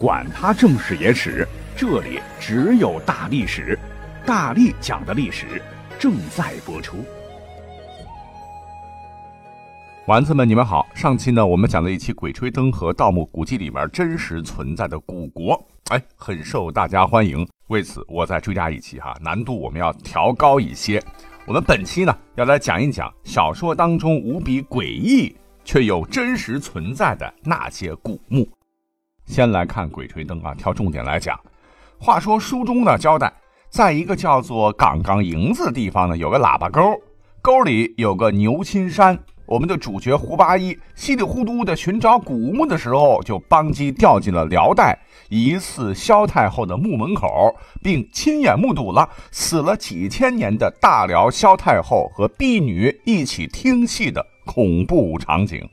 管他正史野史，这里只有大历史，大力讲的历史正在播出。丸子们，你们好！上期呢，我们讲了一期《鬼吹灯》和《盗墓古迹》里面真实存在的古国，哎，很受大家欢迎。为此，我再追加一期哈，难度我们要调高一些。我们本期呢，要来讲一讲小说当中无比诡异却又真实存在的那些古墓。先来看《鬼吹灯》啊，挑重点来讲。话说书中呢交代，在一个叫做岗岗营子的地方呢，有个喇叭沟，沟里有个牛青山。我们的主角胡八一稀里糊涂的寻找古墓的时候，就邦机掉进了辽代疑似萧太后的墓门口，并亲眼目睹了死了几千年的大辽萧太后和婢女一起听戏的恐怖场景。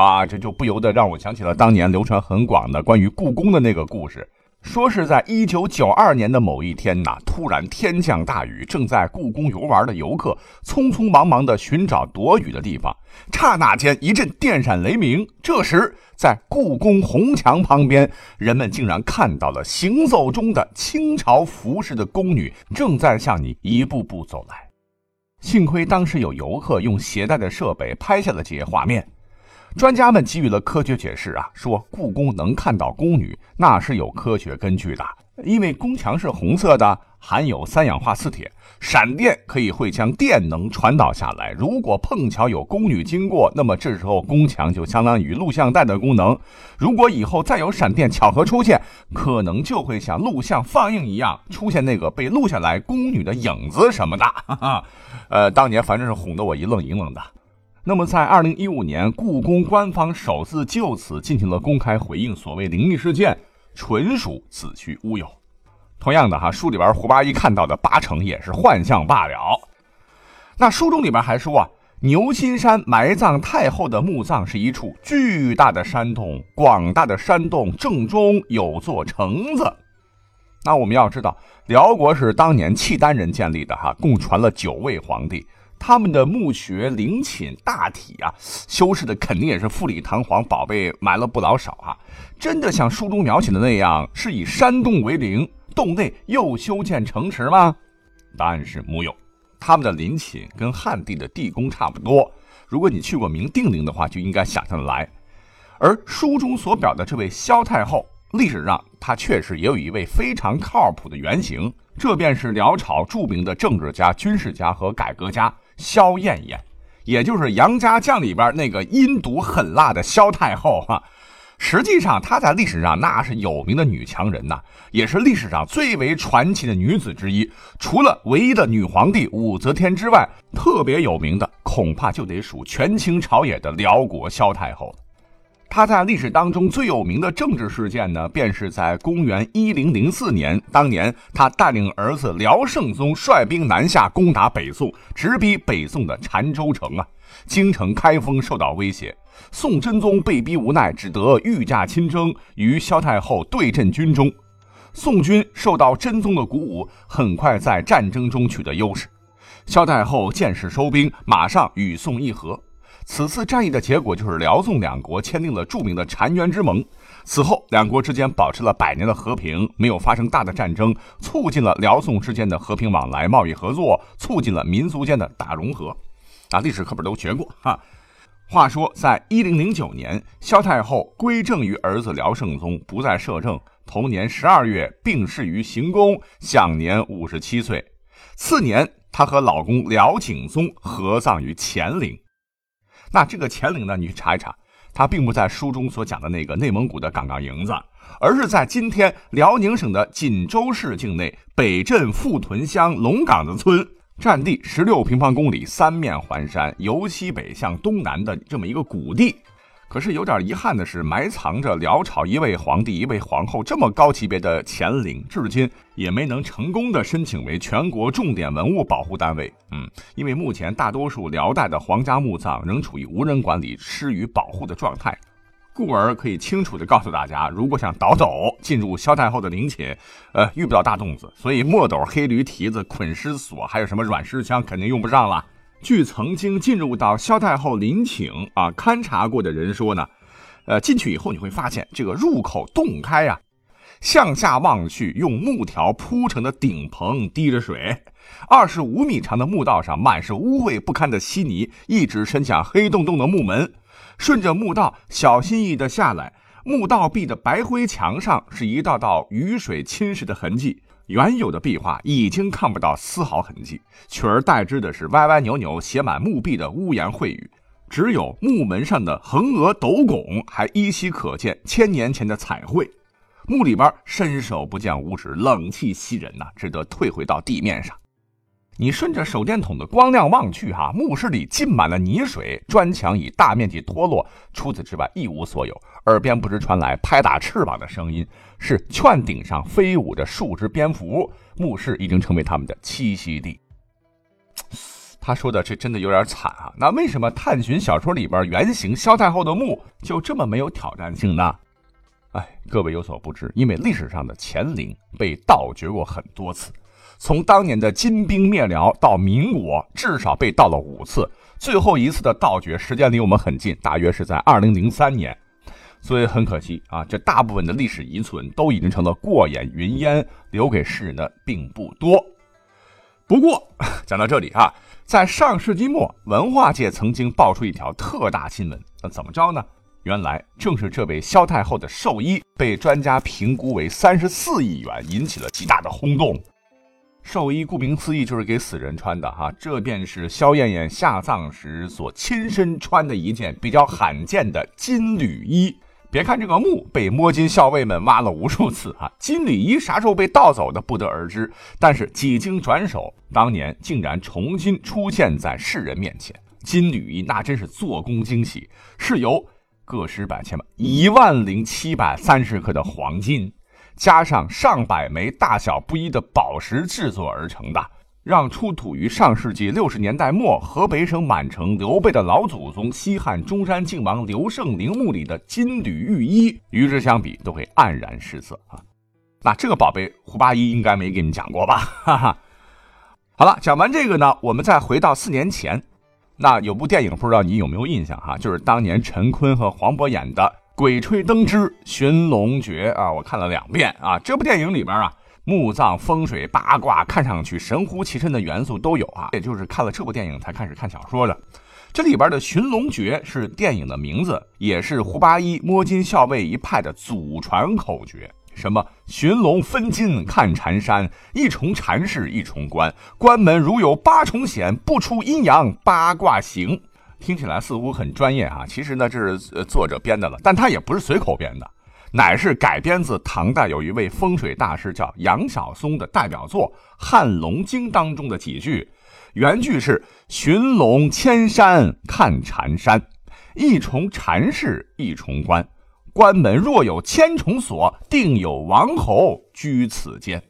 啊，这就不由得让我想起了当年流传很广的关于故宫的那个故事。说是在一九九二年的某一天呐，突然天降大雨，正在故宫游玩的游客匆匆忙忙地寻找躲雨的地方，刹那间一阵电闪雷鸣。这时，在故宫红墙旁边，人们竟然看到了行走中的清朝服饰的宫女正在向你一步步走来。幸亏当时有游客用携带的设备拍下了这些画面。专家们给予了科学解释啊，说故宫能看到宫女，那是有科学根据的。因为宫墙是红色的，含有三氧化四铁，闪电可以会将电能传导下来。如果碰巧有宫女经过，那么这时候宫墙就相当于录像带的功能。如果以后再有闪电巧合出现，可能就会像录像放映一样，出现那个被录下来宫女的影子什么的。哈哈，呃，当年反正是哄得我一愣一愣的。那么，在二零一五年，故宫官方首次就此进行了公开回应，所谓灵异事件纯属子虚乌有。同样的哈，书里边胡八一看到的八成也是幻象罢了。那书中里边还说啊，牛心山埋葬太后的墓葬是一处巨大的山洞，广大的山洞正中有座城子。那我们要知道，辽国是当年契丹人建立的哈，共传了九位皇帝。他们的墓穴陵寝大体啊，修饰的肯定也是富丽堂皇，宝贝埋了不老少啊！真的像书中描写的那样，是以山洞为陵，洞内又修建城池吗？答案是木有。他们的陵寝跟汉地的地宫差不多。如果你去过明定陵的话，就应该想象得来。而书中所表的这位萧太后，历史上她确实也有一位非常靠谱的原型，这便是辽朝著名的政治家、军事家和改革家。萧燕燕，也就是杨家将里边那个阴毒狠辣的萧太后哈。实际上，她在历史上那是有名的女强人呐，也是历史上最为传奇的女子之一。除了唯一的女皇帝武则天之外，特别有名的恐怕就得数权倾朝野的辽国萧太后。他在历史当中最有名的政治事件呢，便是在公元一零零四年，当年他带领儿子辽圣宗率兵南下攻打北宋，直逼北宋的澶州城啊，京城开封受到威胁，宋真宗被逼无奈，只得御驾亲征，与萧太后对阵军中，宋军受到真宗的鼓舞，很快在战争中取得优势，萧太后见势收兵，马上与宋议和。此次战役的结果就是辽宋两国签订了著名的澶渊之盟。此后，两国之间保持了百年的和平，没有发生大的战争，促进了辽宋之间的和平往来、贸易合作，促进了民族间的大融合。啊，历史课本都学过哈。话说，在一零零九年，萧太后归政于儿子辽圣宗，不再摄政。同年十二月，病逝于行宫，享年五十七岁。次年，她和老公辽景宗合葬于乾陵。那这个乾陵呢？你去查一查，它并不在书中所讲的那个内蒙古的岗岗营子，而是在今天辽宁省的锦州市境内北镇富屯乡龙岗子村，占地十六平方公里，三面环山，由西北向东南的这么一个谷地。可是有点遗憾的是，埋藏着辽朝一位皇帝、一位皇后这么高级别的乾陵，至今也没能成功的申请为全国重点文物保护单位。嗯，因为目前大多数辽代的皇家墓葬仍处于无人管理、失于保护的状态，故而可以清楚的告诉大家，如果想倒斗进入萧太后的陵寝，呃，遇不到大洞子，所以墨斗、黑驴蹄子、捆尸索，还有什么软尸枪，肯定用不上了。据曾经进入到萧太后陵寝啊勘察过的人说呢，呃，进去以后你会发现这个入口洞开呀，向下望去，用木条铺成的顶棚滴着水，二十五米长的墓道上满是污秽不堪的稀泥，一直伸向黑洞洞的木门。顺着墓道小心翼翼地下来，墓道壁的白灰墙上是一道道雨水侵蚀的痕迹，原有的壁画已经看不到丝毫痕迹，取而代之的是歪歪扭扭、写满墓壁的污言秽语。只有墓门上的横额斗拱还依稀可见千年前的彩绘。墓里边伸手不见五指，冷气袭人呐，只得退回到地面上。你顺着手电筒的光亮望去，哈，墓室里浸满了泥水，砖墙已大面积脱落，除此之外一无所有。耳边不时传来拍打翅膀的声音，是券顶上飞舞着数只蝙蝠。墓室已经成为他们的栖息地。他说的这真的有点惨啊！那为什么探寻小说里边原型萧太后的墓就这么没有挑战性呢？哎，各位有所不知，因为历史上的乾陵被盗掘过很多次。从当年的金兵灭辽到民国，至少被盗了五次。最后一次的盗掘时间离我们很近，大约是在二零零三年。所以很可惜啊，这大部分的历史遗存都已经成了过眼云烟，留给世人的并不多。不过 讲到这里啊，在上世纪末，文化界曾经爆出一条特大新闻，那怎么着呢？原来正是这位萧太后的寿衣被专家评估为三十四亿元，引起了极大的轰动。寿衣顾名思义就是给死人穿的哈，这便是萧燕燕下葬时所亲身穿的一件比较罕见的金缕衣。别看这个墓被摸金校尉们挖了无数次哈，金缕衣啥时候被盗走的不得而知。但是几经转手，当年竟然重新出现在世人面前。金缕衣那真是做工精细，是由个十百千万一万零七百三十克的黄金。加上上百枚大小不一的宝石制作而成的，让出土于上世纪六十年代末河北省满城刘备的老祖宗西汉中山靖王刘胜陵墓里的金缕玉衣，与之相比都会黯然失色啊！那这个宝贝胡八一应该没给你讲过吧？哈哈。好了，讲完这个呢，我们再回到四年前，那有部电影不知道你有没有印象哈？就是当年陈坤和黄渤演的。《鬼吹灯之寻龙诀》啊，我看了两遍啊。这部电影里边啊，墓葬、风水、八卦，看上去神乎其神的元素都有啊。也就是看了这部电影才开始看小说的。这里边的寻龙诀是电影的名字，也是胡八一摸金校尉一派的祖传口诀。什么寻龙分金看缠山，一重缠是一重关，关门如有八重险，不出阴阳八卦行。听起来似乎很专业啊，其实呢这是作者编的了，但他也不是随口编的，乃是改编自唐代有一位风水大师叫杨晓松的代表作《汉龙经》当中的几句。原句是：寻龙千山看缠山，一重缠事一重关，关门若有千重锁，定有王侯居此间。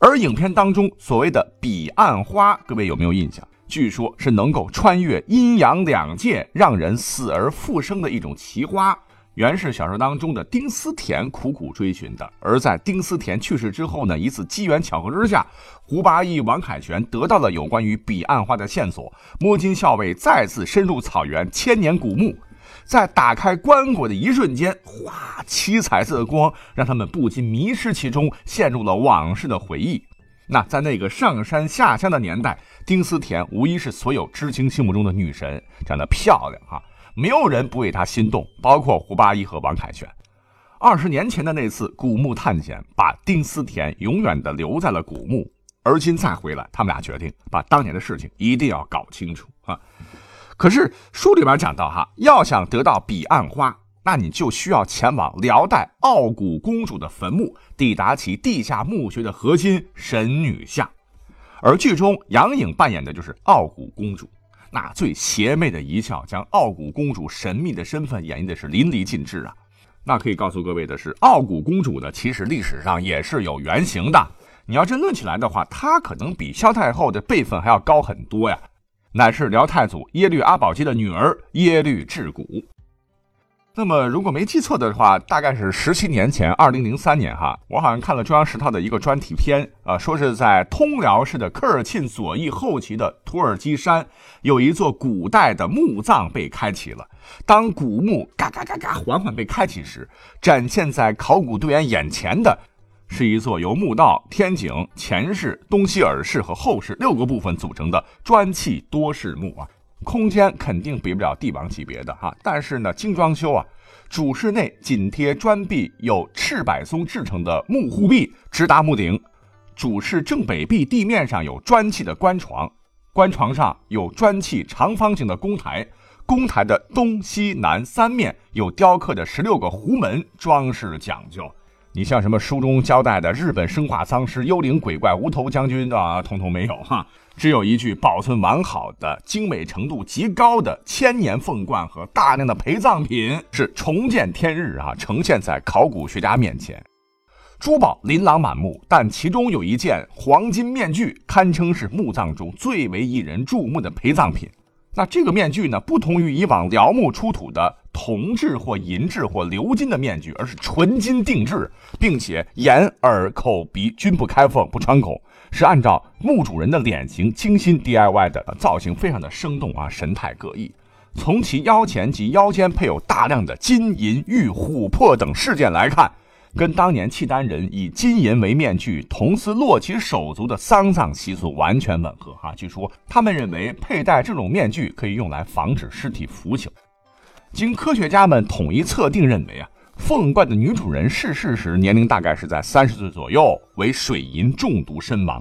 而影片当中所谓的彼岸花，各位有没有印象？据说，是能够穿越阴阳两界，让人死而复生的一种奇花。原是小说当中的丁思甜苦苦追寻的。而在丁思甜去世之后呢，一次机缘巧合之下，胡八一、王凯旋得到了有关于彼岸花的线索。摸金校尉再次深入草原千年古墓，在打开棺椁的一瞬间，哗，七彩色的光让他们不禁迷失其中，陷入了往事的回忆。那在那个上山下乡的年代，丁思甜无疑是所有知青心目中的女神，长得漂亮哈，没有人不为她心动，包括胡八一和王凯旋。二十年前的那次古墓探险，把丁思甜永远的留在了古墓，而今再回来，他们俩决定把当年的事情一定要搞清楚啊。可是书里边讲到哈，要想得到彼岸花。那你就需要前往辽代傲骨公主的坟墓，抵达其地下墓穴的核心神女像。而剧中杨颖扮演的就是傲骨公主，那最邪魅的一笑，将傲骨公主神秘的身份演绎的是淋漓尽致啊。那可以告诉各位的是，傲骨公主呢，其实历史上也是有原型的。你要真论起来的话，她可能比萧太后的辈分还要高很多呀，乃是辽太祖耶律阿保机的女儿耶律智古。那么，如果没记错的话，大概是十七年前，二零零三年哈，我好像看了中央十套的一个专题片啊，说是在通辽市的科尔沁左翼后旗的土耳其山，有一座古代的墓葬被开启了。当古墓嘎嘎嘎嘎缓缓被开启时，展现在考古队员眼前的，是一座由墓道、天井、前室、东西耳室和后室六个部分组成的砖砌多室墓啊。空间肯定比不了帝王级别的哈，但是呢，精装修啊，主室内紧贴砖壁有赤柏松制成的木护壁，直达墓顶。主室正北壁地面上有砖砌的棺床，棺床上有砖砌长方形的公台，公台的东西南三面有雕刻的十六个壶门，装饰讲究。你像什么书中交代的日本生化丧尸、幽灵鬼怪、无头将军啊，通通没有哈，只有一具保存完好的、精美程度极高的千年凤冠和大量的陪葬品，是重见天日啊，呈现在考古学家面前。珠宝琳琅满目，但其中有一件黄金面具，堪称是墓葬中最为引人注目的陪葬品。那这个面具呢，不同于以往辽墓出土的。铜制或银制或鎏金的面具，而是纯金定制，并且眼、耳、口、鼻均不开缝、不穿孔，是按照墓主人的脸型精心 DIY 的，造型非常的生动啊，神态各异。从其腰前及腰间配有大量的金银玉、琥珀等饰件来看，跟当年契丹人以金银为面具、同时落其手足的丧葬习俗完全吻合哈。据说他们认为佩戴这种面具可以用来防止尸体腐朽。经科学家们统一测定，认为啊，凤冠的女主人逝世时年龄大概是在三十岁左右，为水银中毒身亡。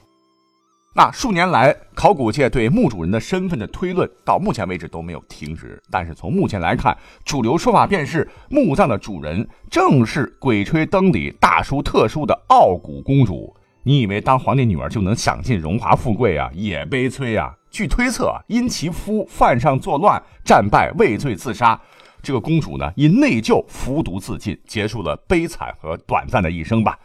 那数年来，考古界对墓主人的身份的推论到目前为止都没有停止。但是从目前来看，主流说法便是墓葬的主人正是《鬼吹灯》里大书特书的傲骨公主。你以为当皇帝女儿就能享尽荣华富贵啊？也悲催啊！据推测，因其夫犯上作乱，战败畏罪自杀。这个公主呢，因内疚服毒自尽，结束了悲惨和短暂的一生吧。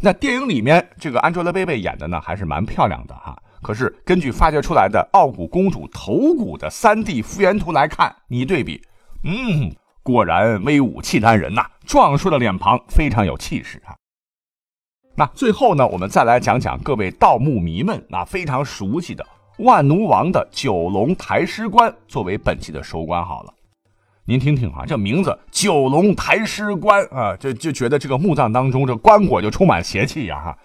那电影里面这个 Angelababy 演的呢，还是蛮漂亮的哈。可是根据发掘出来的傲骨公主头骨的 3D 复原图来看，你对比，嗯，果然威武契丹人呐，壮硕的脸庞非常有气势啊。那最后呢，我们再来讲讲各位盗墓迷们那非常熟悉的万奴王的九龙抬尸棺，作为本期的收官好了。您听听啊，这名字“九龙抬尸棺”啊，就就觉得这个墓葬当中这棺椁就充满邪气呀哈。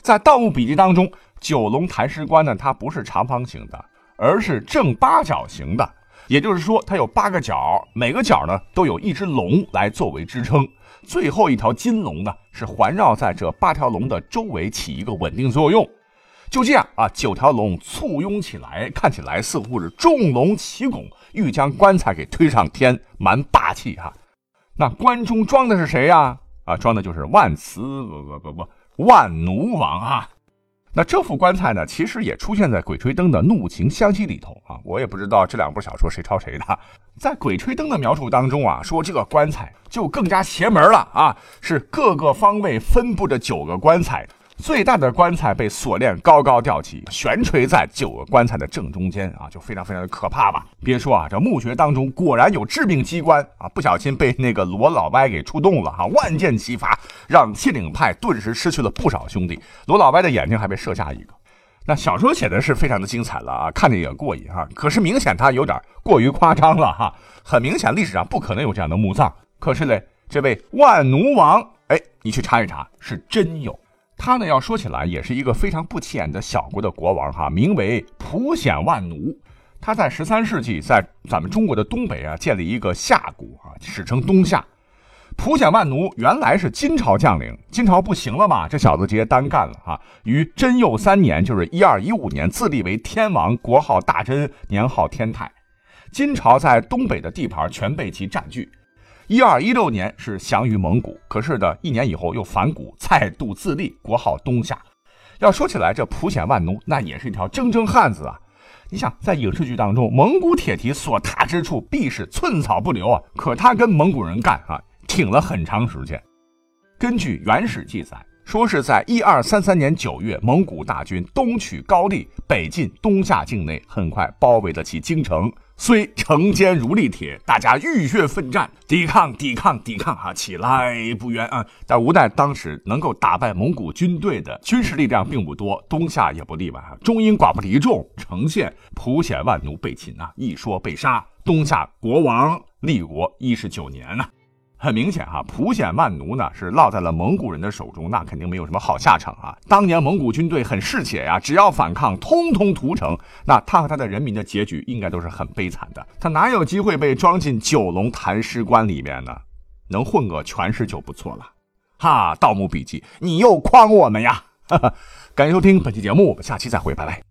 在《盗墓笔记》当中，九龙抬尸棺呢，它不是长方形的，而是正八角形的，也就是说它有八个角，每个角呢都有一只龙来作为支撑，最后一条金龙呢是环绕在这八条龙的周围起一个稳定作用。就这样啊，九条龙簇拥起来，看起来似乎是众龙齐拱，欲将棺材给推上天，蛮霸气哈。那棺中装的是谁呀？啊，装的就是万磁不不不不万奴王啊。那这副棺材呢，其实也出现在《鬼吹灯》的《怒晴湘西》里头啊。我也不知道这两部小说谁抄谁的。在《鬼吹灯》的描述当中啊，说这个棺材就更加邪门了啊，是各个方位分布着九个棺材。最大的棺材被锁链高高吊起，悬垂在九个棺材的正中间啊，就非常非常的可怕吧？别说啊，这墓穴当中果然有致命机关啊！不小心被那个罗老歪给触动了哈，万箭齐发，让谢岭派顿时失去了不少兄弟。罗老歪的眼睛还被射下一个。那小说写的是非常的精彩了啊，看着也过瘾哈。可是明显他有点过于夸张了哈，很明显历史上不可能有这样的墓葬。可是嘞，这位万奴王，哎，你去查一查，是真有。他呢，要说起来也是一个非常不起眼的小国的国王哈，名为普显万奴。他在十三世纪在咱们中国的东北啊建立一个夏国啊，史称东夏。普显万奴原来是金朝将领，金朝不行了嘛，这小子直接单干了哈。于贞佑三年，就是一二一五年，自立为天王，国号大真，年号天泰。金朝在东北的地盘全被其占据。一二一六年是降于蒙古，可是呢，一年以后又反古，再度自立，国号东夏。要说起来，这普显万奴那也是一条铮铮汉子啊！你想，在影视剧当中，蒙古铁蹄所踏之处必是寸草不留啊，可他跟蒙古人干啊，挺了很长时间。根据原始记载，说是在一二三三年九月，蒙古大军东取高丽，北进东夏境内，很快包围了其京城。虽城坚如利铁，大家浴血奋战，抵抗，抵抗，抵抗，哈，起来不冤啊！但无奈当时能够打败蒙古军队的军事力量并不多，东夏也不例外啊。中英寡不敌众，呈现普显万奴被擒啊，一说被杀，东夏国王立国一十九年呐。很明显哈，普显万奴呢是落在了蒙古人的手中，那肯定没有什么好下场啊。当年蒙古军队很嗜血呀，只要反抗，通通屠城。那他和他的人民的结局应该都是很悲惨的。他哪有机会被装进九龙坛尸棺里面呢？能混个全尸就不错了。哈，《盗墓笔记》，你又诓我们呀！哈 哈感谢收听本期节目，我们下期再会，拜拜。